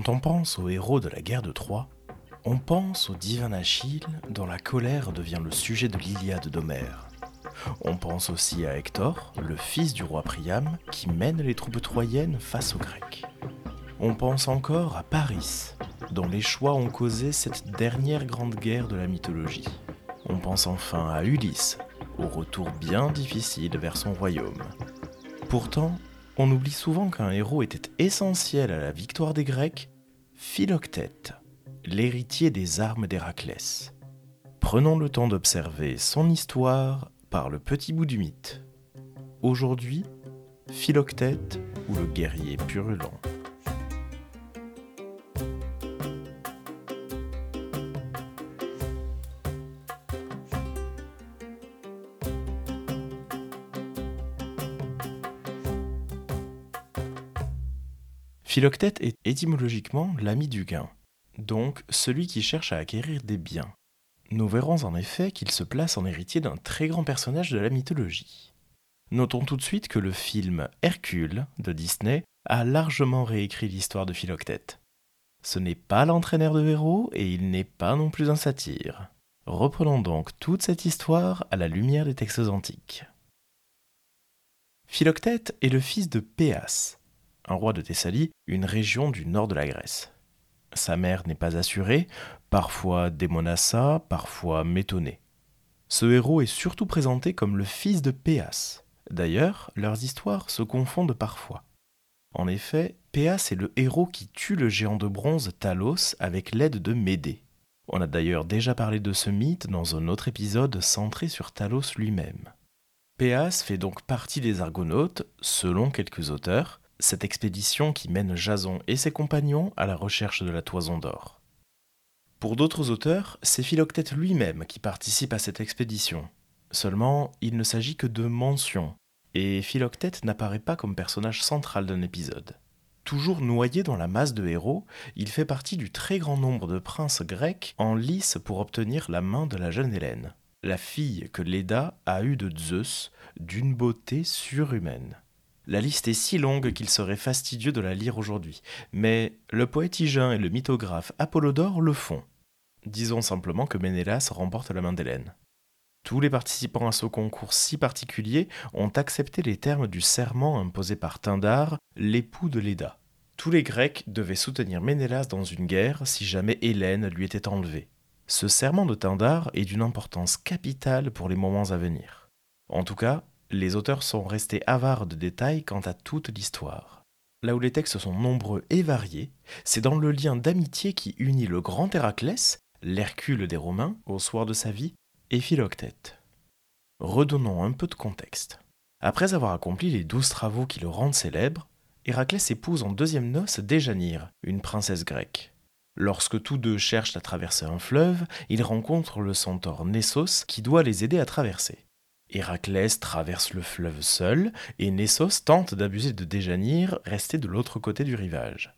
Quand on pense aux héros de la guerre de Troie, on pense au divin Achille dont la colère devient le sujet de l'Iliade d'Homère. On pense aussi à Hector, le fils du roi Priam, qui mène les troupes troyennes face aux Grecs. On pense encore à Paris, dont les choix ont causé cette dernière grande guerre de la mythologie. On pense enfin à Ulysse, au retour bien difficile vers son royaume. Pourtant, on oublie souvent qu'un héros était essentiel à la victoire des Grecs, Philoctète, l'héritier des armes d'Héraclès. Prenons le temps d'observer son histoire par le petit bout du mythe. Aujourd'hui, Philoctète ou le guerrier purulent. Philoctète est étymologiquement l'ami du gain, donc celui qui cherche à acquérir des biens. Nous verrons en effet qu'il se place en héritier d'un très grand personnage de la mythologie. Notons tout de suite que le film Hercule de Disney a largement réécrit l'histoire de Philoctète. Ce n'est pas l'entraîneur de héros et il n'est pas non plus un satire. Reprenons donc toute cette histoire à la lumière des textes antiques. Philoctète est le fils de Péas, roi de Thessalie, une région du nord de la Grèce. Sa mère n'est pas assurée, parfois Démonassa, parfois Métonée. Ce héros est surtout présenté comme le fils de Péas. D'ailleurs, leurs histoires se confondent parfois. En effet, Péas est le héros qui tue le géant de bronze Talos avec l'aide de Médée. On a d'ailleurs déjà parlé de ce mythe dans un autre épisode centré sur Talos lui-même. Péas fait donc partie des Argonautes, selon quelques auteurs, cette expédition qui mène Jason et ses compagnons à la recherche de la toison d'or. Pour d'autres auteurs, c'est Philoctète lui-même qui participe à cette expédition. Seulement, il ne s'agit que de mentions, et Philoctète n'apparaît pas comme personnage central d'un épisode. Toujours noyé dans la masse de héros, il fait partie du très grand nombre de princes grecs en lice pour obtenir la main de la jeune Hélène, la fille que Léda a eue de Zeus, d'une beauté surhumaine. La liste est si longue qu'il serait fastidieux de la lire aujourd'hui, mais le poète Hygin et le mythographe Apollodore le font. Disons simplement que Ménélas remporte la main d'Hélène. Tous les participants à ce concours si particulier ont accepté les termes du serment imposé par Tyndare, l'époux de Léda. Tous les Grecs devaient soutenir Ménélas dans une guerre si jamais Hélène lui était enlevée. Ce serment de Tyndare est d'une importance capitale pour les moments à venir. En tout cas, les auteurs sont restés avares de détails quant à toute l'histoire. Là où les textes sont nombreux et variés, c'est dans le lien d'amitié qui unit le grand Héraclès, l'Hercule des Romains, au soir de sa vie, et Philoctète. Redonnons un peu de contexte. Après avoir accompli les douze travaux qui le rendent célèbre, Héraclès épouse en deuxième noce Déjanire, une princesse grecque. Lorsque tous deux cherchent à traverser un fleuve, ils rencontrent le centaure Nessos qui doit les aider à traverser. Héraclès traverse le fleuve seul, et Nessos tente d'abuser de Déjanire, resté de l'autre côté du rivage.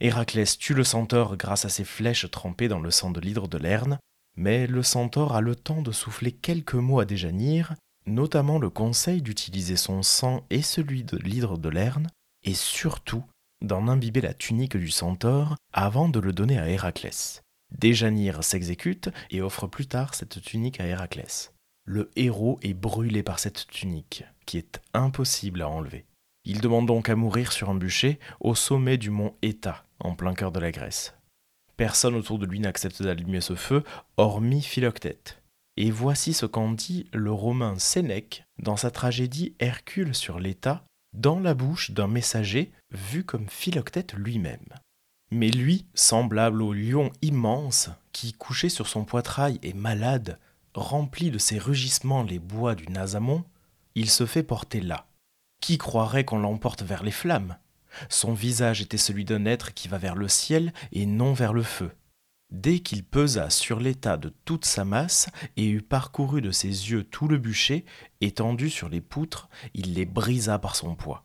Héraclès tue le centaure grâce à ses flèches trempées dans le sang de l'hydre de Lerne, mais le centaure a le temps de souffler quelques mots à Déjanire, notamment le conseil d'utiliser son sang et celui de l'hydre de Lerne, et surtout d'en imbiber la tunique du centaure avant de le donner à Héraclès. Déjanire s'exécute et offre plus tard cette tunique à Héraclès. Le héros est brûlé par cette tunique, qui est impossible à enlever. Il demande donc à mourir sur un bûcher au sommet du mont Éta, en plein cœur de la Grèce. Personne autour de lui n'accepte d'allumer ce feu, hormis Philoctète. Et voici ce qu'en dit le romain Sénèque dans sa tragédie Hercule sur l'État, dans la bouche d'un messager vu comme Philoctète lui-même. Mais lui, semblable au lion immense qui, couché sur son poitrail, est malade, remplit de ses rugissements les bois du Nasamon, il se fait porter là. Qui croirait qu'on l'emporte vers les flammes? Son visage était celui d'un être qui va vers le ciel et non vers le feu. Dès qu'il pesa sur l'état de toute sa masse et eut parcouru de ses yeux tout le bûcher, étendu sur les poutres, il les brisa par son poids.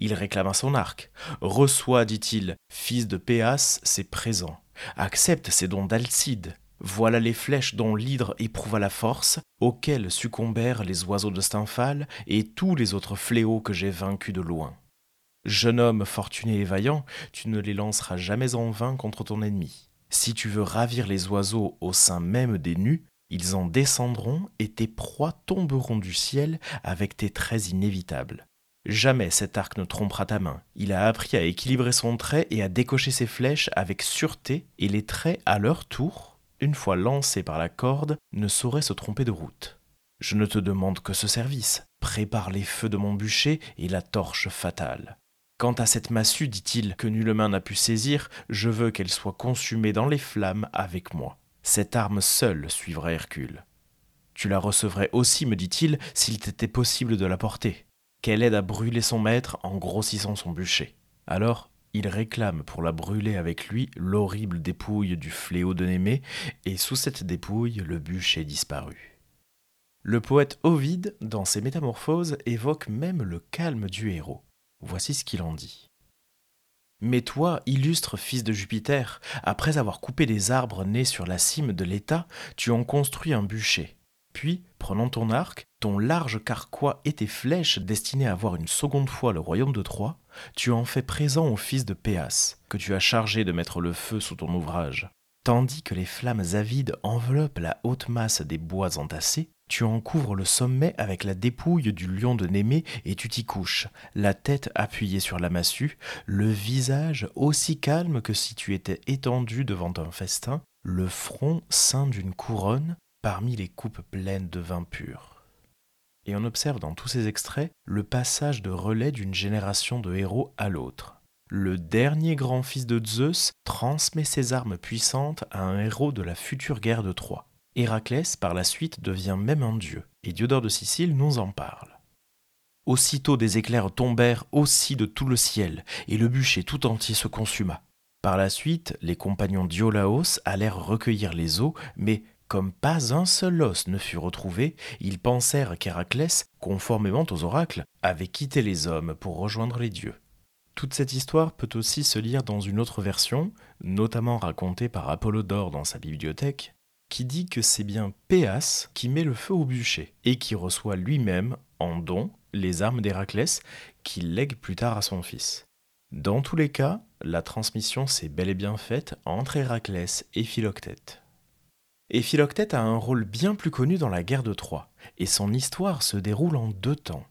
Il réclama son arc. Reçois, dit-il, fils de Péas, ses présents. Accepte ces dons d'Alcide. Voilà les flèches dont l'hydre éprouva la force, auxquelles succombèrent les oiseaux de Stymphale et tous les autres fléaux que j'ai vaincus de loin. Jeune homme fortuné et vaillant, tu ne les lanceras jamais en vain contre ton ennemi. Si tu veux ravir les oiseaux au sein même des nus, ils en descendront et tes proies tomberont du ciel avec tes traits inévitables. Jamais cet arc ne trompera ta main. Il a appris à équilibrer son trait et à décocher ses flèches avec sûreté, et les traits, à leur tour, une fois lancés par la corde, ne sauraient se tromper de route. Je ne te demande que ce service. Prépare les feux de mon bûcher et la torche fatale. Quant à cette massue, dit-il, que nulle main n'a pu saisir, je veux qu'elle soit consumée dans les flammes avec moi. Cette arme seule suivra Hercule. Tu la recevrais aussi, me dit-il, s'il t'était possible de la porter. Qu'elle aide à brûler son maître en grossissant son bûcher. Alors, il réclame pour la brûler avec lui l'horrible dépouille du fléau de Némée, et sous cette dépouille, le bûcher disparut. Le poète Ovide, dans ses Métamorphoses, évoque même le calme du héros. Voici ce qu'il en dit. Mais toi, illustre fils de Jupiter, après avoir coupé des arbres nés sur la cime de l'État, tu en construis un bûcher. Puis, prenant ton arc, ton large carquois et tes flèches destinées à voir une seconde fois le royaume de Troie, tu en fais présent au fils de Péas, que tu as chargé de mettre le feu sous ton ouvrage. Tandis que les flammes avides enveloppent la haute masse des bois entassés, tu en couvres le sommet avec la dépouille du lion de Némée et tu t'y couches, la tête appuyée sur la massue, le visage aussi calme que si tu étais étendu devant un festin, le front ceint d'une couronne parmi les coupes pleines de vin pur. Et on observe dans tous ces extraits le passage de relais d'une génération de héros à l'autre. Le dernier grand fils de Zeus transmet ses armes puissantes à un héros de la future guerre de Troie. Héraclès, par la suite, devient même un dieu, et Diodore de Sicile nous en parle. Aussitôt des éclairs tombèrent aussi de tout le ciel, et le bûcher tout entier se consuma. Par la suite, les compagnons d'Iolaos allèrent recueillir les os, mais comme pas un seul os ne fut retrouvé, ils pensèrent qu'Héraclès, conformément aux oracles, avait quitté les hommes pour rejoindre les dieux. Toute cette histoire peut aussi se lire dans une autre version, notamment racontée par Apollodore dans sa bibliothèque, qui dit que c'est bien Péas qui met le feu au bûcher et qui reçoit lui-même en don les armes d'Héraclès qu'il lègue plus tard à son fils. Dans tous les cas, la transmission s'est bel et bien faite entre Héraclès et Philoctète. Et Philoctète a un rôle bien plus connu dans la guerre de Troie, et son histoire se déroule en deux temps.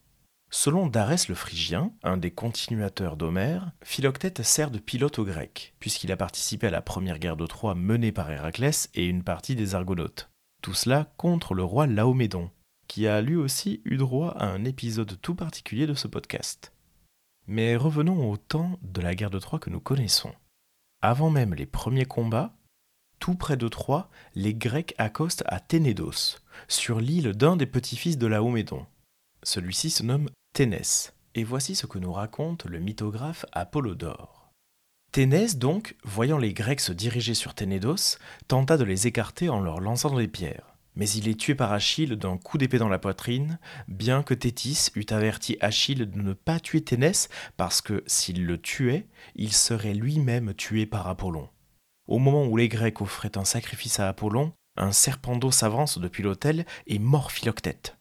Selon Darès le Phrygien, un des continuateurs d'Homère, Philoctète sert de pilote aux Grecs, puisqu'il a participé à la première guerre de Troie menée par Héraclès et une partie des Argonautes. Tout cela contre le roi Laomédon, qui a lui aussi eu droit à un épisode tout particulier de ce podcast. Mais revenons au temps de la guerre de Troie que nous connaissons. Avant même les premiers combats, tout près de Troie, les Grecs accostent à Ténédos, sur l'île d'un des petits-fils de Laomédon. Celui-ci se nomme Ténès. Et voici ce que nous raconte le mythographe Apollodore. Ténès, donc, voyant les Grecs se diriger sur Ténédos, tenta de les écarter en leur lançant des pierres. Mais il est tué par Achille d'un coup d'épée dans la poitrine, bien que Thétis eût averti Achille de ne pas tuer Ténès, parce que s'il le tuait, il serait lui-même tué par Apollon. Au moment où les Grecs offraient un sacrifice à Apollon, un serpent d'eau s'avance depuis l'autel et mord Philoctète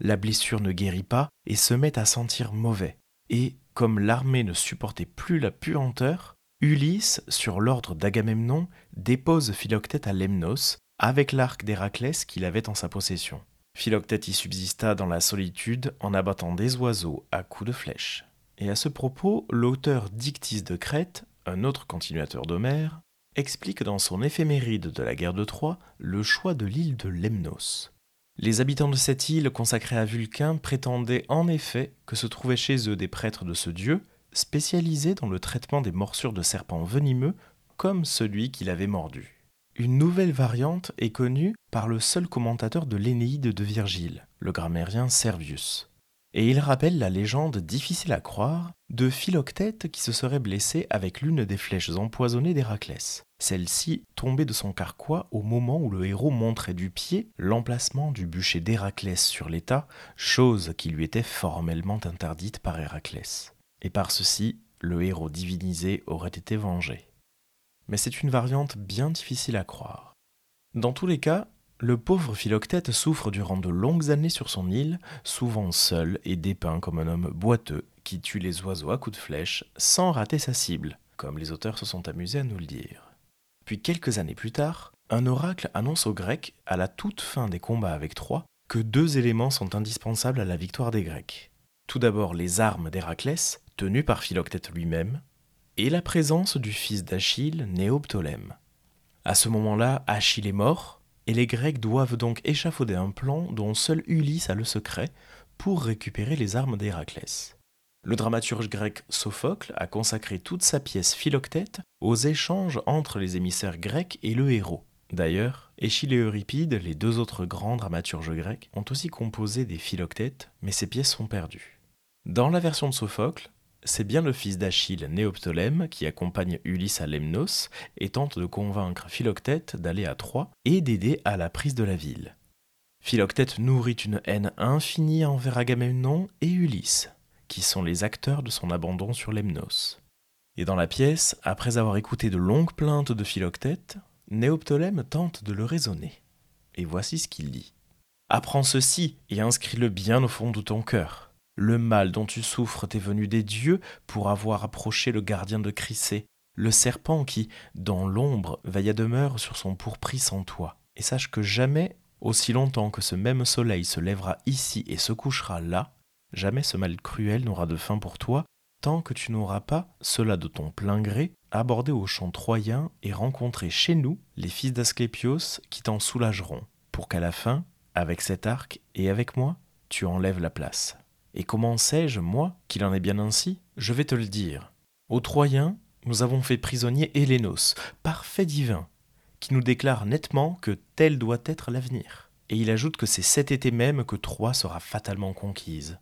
la blessure ne guérit pas et se met à sentir mauvais. Et, comme l'armée ne supportait plus la puanteur, Ulysse, sur l'ordre d'Agamemnon, dépose Philoctète à Lemnos, avec l'arc d'Héraclès qu'il avait en sa possession. Philoctète y subsista dans la solitude en abattant des oiseaux à coups de flèche. Et à ce propos, l'auteur Dictys de Crète, un autre continuateur d'Homère, explique dans son éphéméride de la guerre de Troie le choix de l'île de Lemnos. Les habitants de cette île consacrée à Vulcain prétendaient en effet que se trouvaient chez eux des prêtres de ce dieu, spécialisés dans le traitement des morsures de serpents venimeux, comme celui qui l'avait mordu. Une nouvelle variante est connue par le seul commentateur de l'Énéide de Virgile, le grammairien Servius et il rappelle la légende difficile à croire de Philoctète qui se serait blessé avec l'une des flèches empoisonnées d'Héraclès. Celle-ci tombait de son carquois au moment où le héros montrait du pied l'emplacement du bûcher d'Héraclès sur l'état, chose qui lui était formellement interdite par Héraclès. Et par ceci, le héros divinisé aurait été vengé. Mais c'est une variante bien difficile à croire. Dans tous les cas, le pauvre Philoctète souffre durant de longues années sur son île, souvent seul et dépeint comme un homme boiteux qui tue les oiseaux à coups de flèche sans rater sa cible, comme les auteurs se sont amusés à nous le dire. Puis quelques années plus tard, un oracle annonce aux Grecs, à la toute fin des combats avec Troie, que deux éléments sont indispensables à la victoire des Grecs. Tout d'abord les armes d'Héraclès, tenues par Philoctète lui-même, et la présence du fils d'Achille, Néoptolème. À ce moment-là, Achille est mort, et les Grecs doivent donc échafauder un plan dont seul Ulysse a le secret pour récupérer les armes d'Héraclès. Le dramaturge grec Sophocle a consacré toute sa pièce Philoctète aux échanges entre les émissaires grecs et le héros. D'ailleurs, Échille et Euripide, les deux autres grands dramaturges grecs, ont aussi composé des Philoctètes, mais ces pièces sont perdues. Dans la version de Sophocle, c'est bien le fils d'Achille, Néoptolème, qui accompagne Ulysse à Lemnos et tente de convaincre Philoctète d'aller à Troie et d'aider à la prise de la ville. Philoctète nourrit une haine infinie envers Agamemnon et Ulysse qui sont les acteurs de son abandon sur Lemnos. Et dans la pièce, après avoir écouté de longues plaintes de Philoctète, Néoptolème tente de le raisonner. Et voici ce qu'il dit. Apprends ceci et inscris-le bien au fond de ton cœur. Le mal dont tu souffres t'est venu des dieux pour avoir approché le gardien de Chrysée, le serpent qui, dans l'ombre, veille à demeure sur son pourpris sans toi. Et sache que jamais, aussi longtemps que ce même soleil se lèvera ici et se couchera là, Jamais ce mal cruel n'aura de fin pour toi, tant que tu n'auras pas, cela de ton plein gré, abordé au champ troyen et rencontré chez nous les fils d'Asclépios qui t'en soulageront, pour qu'à la fin, avec cet arc et avec moi, tu enlèves la place. Et comment sais-je, moi, qu'il en est bien ainsi? Je vais te le dire. Aux Troyens, nous avons fait prisonnier Hélénos, parfait divin, qui nous déclare nettement que tel doit être l'avenir. Et il ajoute que c'est cet été même que Troie sera fatalement conquise.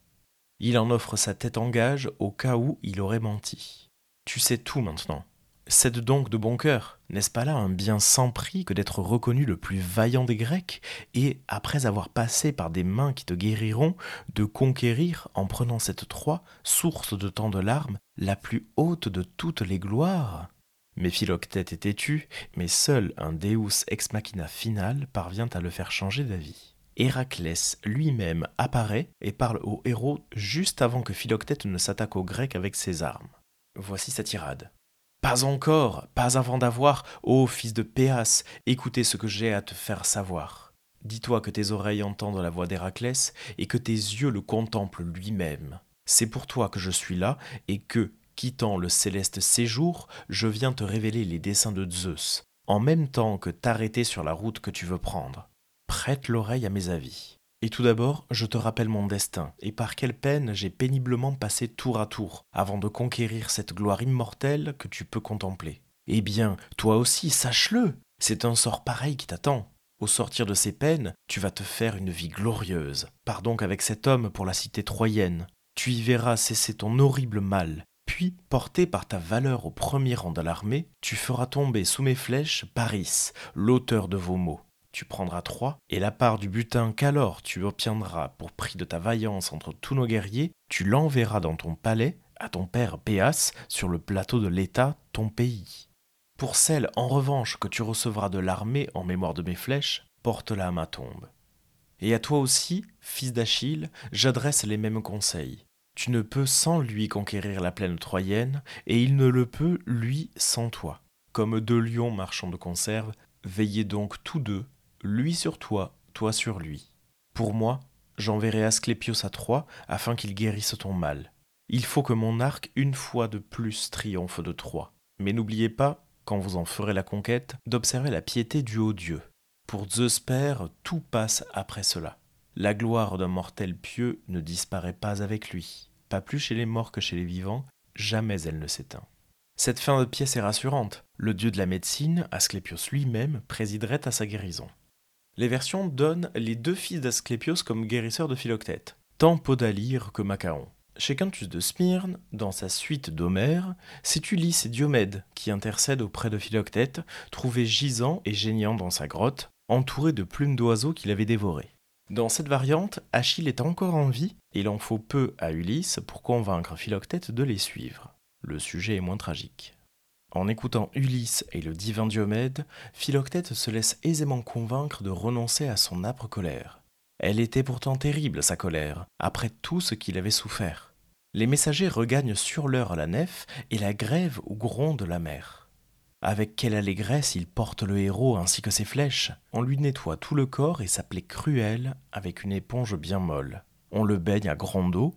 Il en offre sa tête en gage au cas où il aurait menti. Tu sais tout maintenant. Cède donc de bon cœur. N'est-ce pas là un bien sans prix que d'être reconnu le plus vaillant des Grecs, et, après avoir passé par des mains qui te guériront, de conquérir, en prenant cette Troie, source de tant de larmes, la plus haute de toutes les gloires? Mais Philoctète est têtu, mais seul un Deus ex machina final parvient à le faire changer d'avis. Héraclès lui-même apparaît et parle au héros juste avant que Philoctète ne s'attaque aux Grecs avec ses armes. Voici sa tirade. Pas encore, pas avant d'avoir, ô fils de Péas, écoutez ce que j'ai à te faire savoir. Dis-toi que tes oreilles entendent la voix d'Héraclès et que tes yeux le contemplent lui-même. C'est pour toi que je suis là et que, quittant le céleste séjour, je viens te révéler les desseins de Zeus, en même temps que t'arrêter sur la route que tu veux prendre prête l'oreille à mes avis. Et tout d'abord, je te rappelle mon destin, et par quelle peine j'ai péniblement passé tour à tour, avant de conquérir cette gloire immortelle que tu peux contempler. Eh bien, toi aussi, sache-le, c'est un sort pareil qui t'attend. Au sortir de ces peines, tu vas te faire une vie glorieuse. Pars donc avec cet homme pour la cité troyenne. Tu y verras cesser ton horrible mal. Puis, porté par ta valeur au premier rang de l'armée, tu feras tomber sous mes flèches Paris, l'auteur de vos maux tu prendras trois, et la part du butin qu'alors tu obtiendras pour prix de ta vaillance entre tous nos guerriers, tu l'enverras dans ton palais à ton père Péas sur le plateau de l'État, ton pays. Pour celle, en revanche, que tu recevras de l'armée en mémoire de mes flèches, porte-la à ma tombe. Et à toi aussi, fils d'Achille, j'adresse les mêmes conseils. Tu ne peux sans lui conquérir la plaine troyenne, et il ne le peut, lui, sans toi. Comme deux lions marchands de conserve, veillez donc tous deux lui sur toi, toi sur lui. Pour moi, j'enverrai Asclépios à Troie afin qu'il guérisse ton mal. Il faut que mon arc une fois de plus triomphe de Troie. Mais n'oubliez pas, quand vous en ferez la conquête, d'observer la piété du haut Dieu. Pour Zeus tout passe après cela. La gloire d'un mortel pieux ne disparaît pas avec lui. Pas plus chez les morts que chez les vivants, jamais elle ne s'éteint. Cette fin de pièce est rassurante. Le dieu de la médecine, Asclépios lui-même, présiderait à sa guérison les versions donnent les deux fils d'Asclépios comme guérisseurs de Philoctète, tant Podalyre que Macaon. Chez Quintus de Smyrne, dans sa suite d'Homère, c'est Ulysse et Diomède qui intercèdent auprès de Philoctète, trouvé gisant et geignant dans sa grotte, entouré de plumes d'oiseaux qu'il avait dévorées. Dans cette variante, Achille est encore en vie et il en faut peu à Ulysse pour convaincre Philoctète de les suivre. Le sujet est moins tragique. En écoutant Ulysse et le divin Diomède, Philoctète se laisse aisément convaincre de renoncer à son âpre colère. Elle était pourtant terrible, sa colère, après tout ce qu'il avait souffert. Les messagers regagnent sur l'heure la nef et la grève où gronde la mer. Avec quelle allégresse il porte le héros ainsi que ses flèches. On lui nettoie tout le corps et sa plaie cruelle avec une éponge bien molle. On le baigne à grande eau.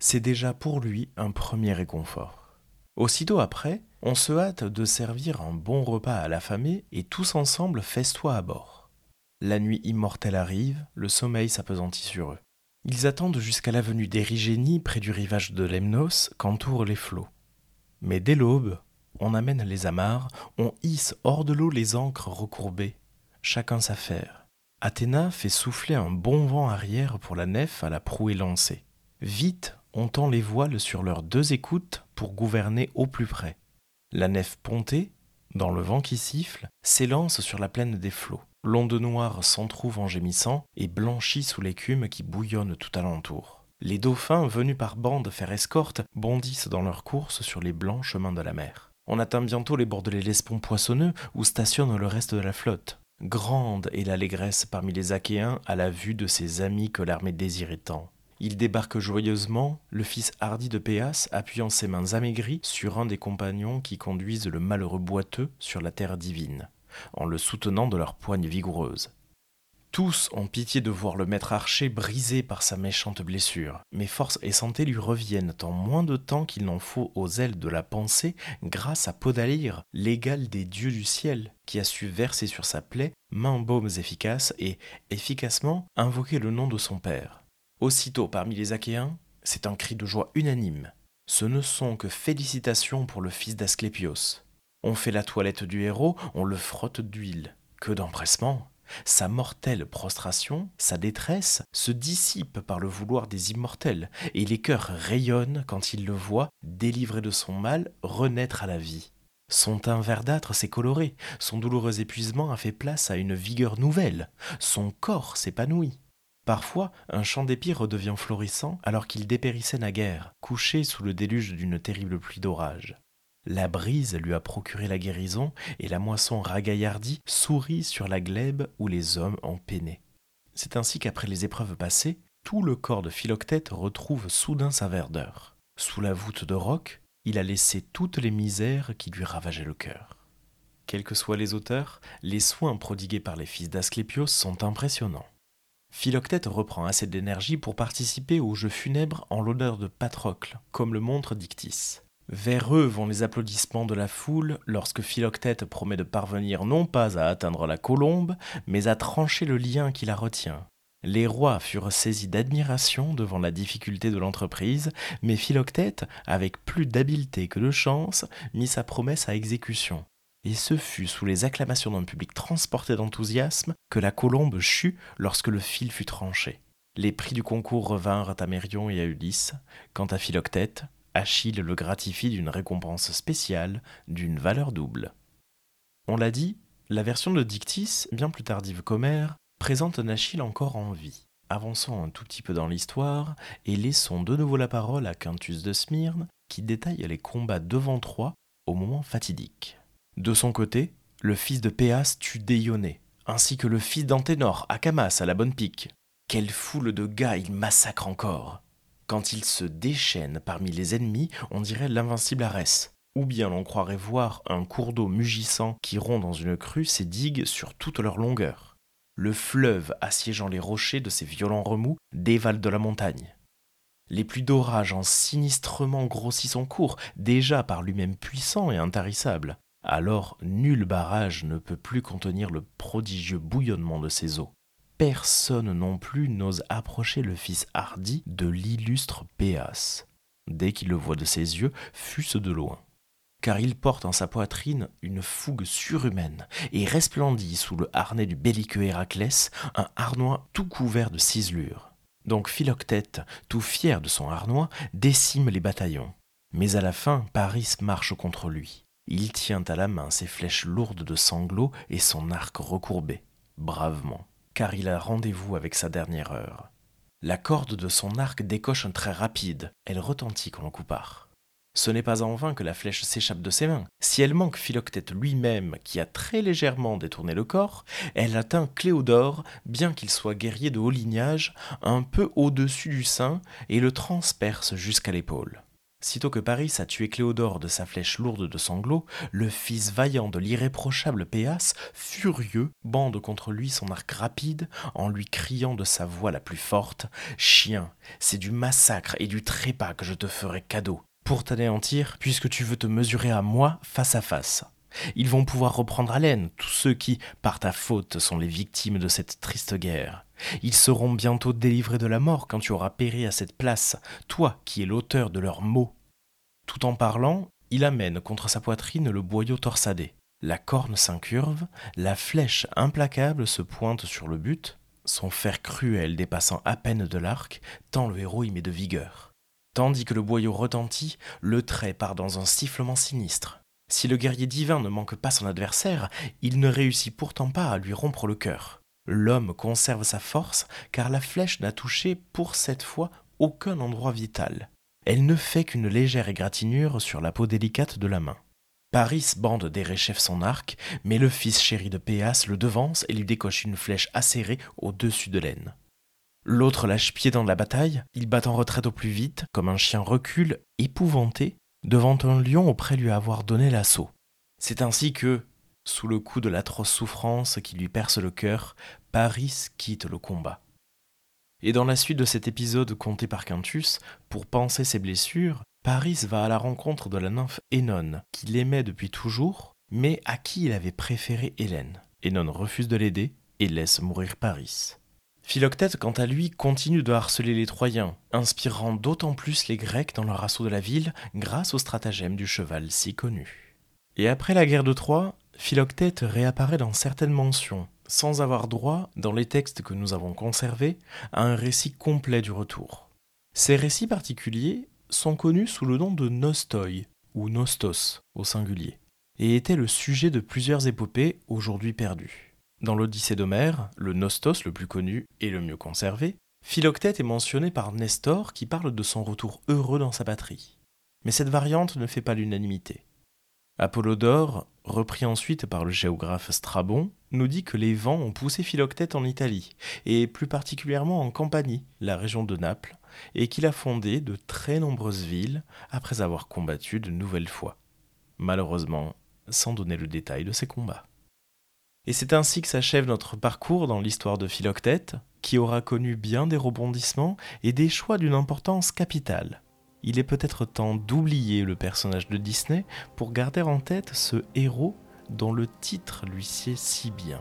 C'est déjà pour lui un premier réconfort. Aussitôt après, on se hâte de servir un bon repas à l'affamé et tous ensemble festoient à bord. La nuit immortelle arrive, le sommeil s'apesantit sur eux. Ils attendent jusqu'à l'avenue d'Érigénie près du rivage de Lemnos qu'entourent les flots. Mais dès l'aube, on amène les amarres, on hisse hors de l'eau les ancres recourbées, chacun sa faire. Athéna fait souffler un bon vent arrière pour la nef à la proue élancée. Vite, on tend les voiles sur leurs deux écoutes pour gouverner au plus près. La nef pontée, dans le vent qui siffle, s'élance sur la plaine des flots. L'onde noire s'entrouve en gémissant et blanchit sous l'écume qui bouillonne tout alentour. Les dauphins, venus par bandes faire escorte, bondissent dans leur course sur les blancs chemins de la mer. On atteint bientôt les bords de l'Hellespont poissonneux où stationne le reste de la flotte. Grande est l'allégresse parmi les Achéens à la vue de ces amis que l'armée désirait tant. Il débarque joyeusement, le fils hardi de Péas appuyant ses mains amaigries sur un des compagnons qui conduisent le malheureux boiteux sur la terre divine en le soutenant de leurs poignes vigoureuses. Tous ont pitié de voir le maître archer brisé par sa méchante blessure, mais force et santé lui reviennent en moins de temps qu'il n'en faut aux ailes de la pensée grâce à Podalyre, l'égal des dieux du ciel, qui a su verser sur sa plaie mains baumes efficaces et, efficacement, invoquer le nom de son père. Aussitôt parmi les Achéens, c'est un cri de joie unanime. Ce ne sont que félicitations pour le fils d'Asclépios. On fait la toilette du héros, on le frotte d'huile. Que d'empressement Sa mortelle prostration, sa détresse, se dissipent par le vouloir des immortels, et les cœurs rayonnent quand ils le voient, délivré de son mal, renaître à la vie. Son teint verdâtre s'est coloré, son douloureux épuisement a fait place à une vigueur nouvelle, son corps s'épanouit. Parfois, un champ d'épis redevient florissant alors qu'il dépérissait naguère, couché sous le déluge d'une terrible pluie d'orage. La brise lui a procuré la guérison, et la moisson ragaillardie sourit sur la glèbe où les hommes ont peiné. C'est ainsi qu'après les épreuves passées, tout le corps de Philoctète retrouve soudain sa verdeur. Sous la voûte de roc, il a laissé toutes les misères qui lui ravageaient le cœur. Quels que soient les auteurs, les soins prodigués par les fils d'Asclépios sont impressionnants. Philoctète reprend assez d'énergie pour participer au jeu funèbre en l'honneur de Patrocle, comme le montre Dictys. Vers eux vont les applaudissements de la foule lorsque Philoctète promet de parvenir non pas à atteindre la colombe, mais à trancher le lien qui la retient. Les rois furent saisis d'admiration devant la difficulté de l'entreprise, mais Philoctète, avec plus d'habileté que de chance, mit sa promesse à exécution. Et ce fut sous les acclamations d'un public transporté d'enthousiasme que la colombe chut lorsque le fil fut tranché. Les prix du concours revinrent à Mérion et à Ulysse. Quant à Philoctète, Achille le gratifie d'une récompense spéciale d'une valeur double. On l'a dit, la version de Dictys, bien plus tardive qu'Homère, présente un Achille encore en vie. Avançons un tout petit peu dans l'histoire et laissons de nouveau la parole à Quintus de Smyrne qui détaille les combats devant Troie au moment fatidique. De son côté, le fils de Péas tue Déionée, ainsi que le fils d'Anténor, Acamas à la bonne pique. Quelle foule de gars il massacre encore quand il se déchaîne parmi les ennemis, on dirait l'invincible Arès. Ou bien l'on croirait voir un cours d'eau mugissant qui rompt dans une crue ses digues sur toute leur longueur. Le fleuve assiégeant les rochers de ses violents remous dévale de la montagne. Les pluies d'orage en sinistrement grossissent son cours, déjà par lui-même puissant et intarissable. Alors nul barrage ne peut plus contenir le prodigieux bouillonnement de ses eaux personne non plus n'ose approcher le fils hardi de l'illustre Péas. Dès qu'il le voit de ses yeux, fût-ce de loin. Car il porte en sa poitrine une fougue surhumaine et resplendit sous le harnais du belliqueux Héraclès un harnois tout couvert de ciselures. Donc Philoctète, tout fier de son harnois, décime les bataillons. Mais à la fin, Paris marche contre lui. Il tient à la main ses flèches lourdes de sanglots et son arc recourbé, bravement car il a rendez-vous avec sa dernière heure. La corde de son arc décoche un trait rapide, elle retentit comme un coupard. Ce n'est pas en vain que la flèche s'échappe de ses mains. Si elle manque Philoctète lui-même, qui a très légèrement détourné le corps, elle atteint Cléodore, bien qu'il soit guerrier de haut lignage, un peu au-dessus du sein, et le transperce jusqu'à l'épaule. Sitôt que Paris a tué Cléodore de sa flèche lourde de sanglots, le fils vaillant de l'irréprochable Péas, furieux, bande contre lui son arc rapide, en lui criant de sa voix la plus forte Chien, c'est du massacre et du trépas que je te ferai cadeau, pour t'anéantir, puisque tu veux te mesurer à moi face à face. Ils vont pouvoir reprendre haleine, tous ceux qui, par ta faute, sont les victimes de cette triste guerre. Ils seront bientôt délivrés de la mort quand tu auras péri à cette place, toi qui es l'auteur de leurs maux. Tout en parlant, il amène contre sa poitrine le boyau torsadé. La corne s'incurve, la flèche implacable se pointe sur le but, son fer cruel dépassant à peine de l'arc, tant le héros y met de vigueur. Tandis que le boyau retentit, le trait part dans un sifflement sinistre. Si le guerrier divin ne manque pas son adversaire, il ne réussit pourtant pas à lui rompre le cœur. L'homme conserve sa force car la flèche n'a touché pour cette fois aucun endroit vital. Elle ne fait qu'une légère égratignure sur la peau délicate de la main. Paris bande dérécheffe son arc, mais le fils chéri de Péas le devance et lui décoche une flèche acérée au-dessus de l'aine. L'autre lâche pied dans la bataille, il bat en retraite au plus vite, comme un chien recule, épouvanté, devant un lion auprès lui avoir donné l'assaut. C'est ainsi que, sous le coup de l'atroce souffrance qui lui perce le cœur, Paris quitte le combat. Et dans la suite de cet épisode conté par Quintus, pour penser ses blessures, Paris va à la rencontre de la nymphe Énone, qu'il aimait depuis toujours, mais à qui il avait préféré Hélène. Énone refuse de l'aider et laisse mourir Paris. Philoctète, quant à lui, continue de harceler les Troyens, inspirant d'autant plus les Grecs dans leur assaut de la ville grâce au stratagème du cheval si connu. Et après la guerre de Troie, Philoctète réapparaît dans certaines mentions, sans avoir droit, dans les textes que nous avons conservés, à un récit complet du retour. Ces récits particuliers sont connus sous le nom de Nostoi, ou Nostos au singulier, et étaient le sujet de plusieurs épopées aujourd'hui perdues. Dans l'Odyssée d'Homère, le Nostos le plus connu et le mieux conservé, Philoctète est mentionné par Nestor qui parle de son retour heureux dans sa patrie. Mais cette variante ne fait pas l'unanimité. Apollodore, repris ensuite par le géographe Strabon, nous dit que les vents ont poussé Philoctète en Italie, et plus particulièrement en Campanie, la région de Naples, et qu'il a fondé de très nombreuses villes après avoir combattu de nouvelles fois. Malheureusement, sans donner le détail de ses combats. Et c'est ainsi que s'achève notre parcours dans l'histoire de Philoctète, qui aura connu bien des rebondissements et des choix d'une importance capitale. Il est peut-être temps d'oublier le personnage de Disney pour garder en tête ce héros dont le titre lui sied si bien.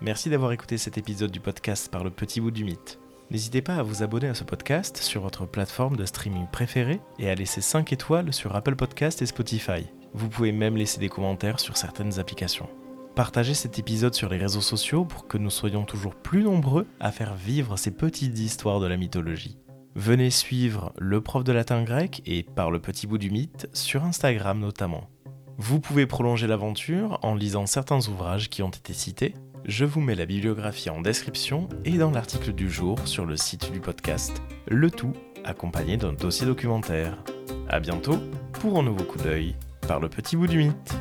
Merci d'avoir écouté cet épisode du podcast par le petit bout du mythe. N'hésitez pas à vous abonner à ce podcast sur votre plateforme de streaming préférée et à laisser 5 étoiles sur Apple Podcast et Spotify. Vous pouvez même laisser des commentaires sur certaines applications. Partagez cet épisode sur les réseaux sociaux pour que nous soyons toujours plus nombreux à faire vivre ces petites histoires de la mythologie. Venez suivre le prof de latin grec et par le petit bout du mythe sur Instagram notamment. Vous pouvez prolonger l'aventure en lisant certains ouvrages qui ont été cités. Je vous mets la bibliographie en description et dans l'article du jour sur le site du podcast. Le tout accompagné d'un dossier documentaire. A bientôt pour un nouveau coup d'œil par le petit bout du mythe.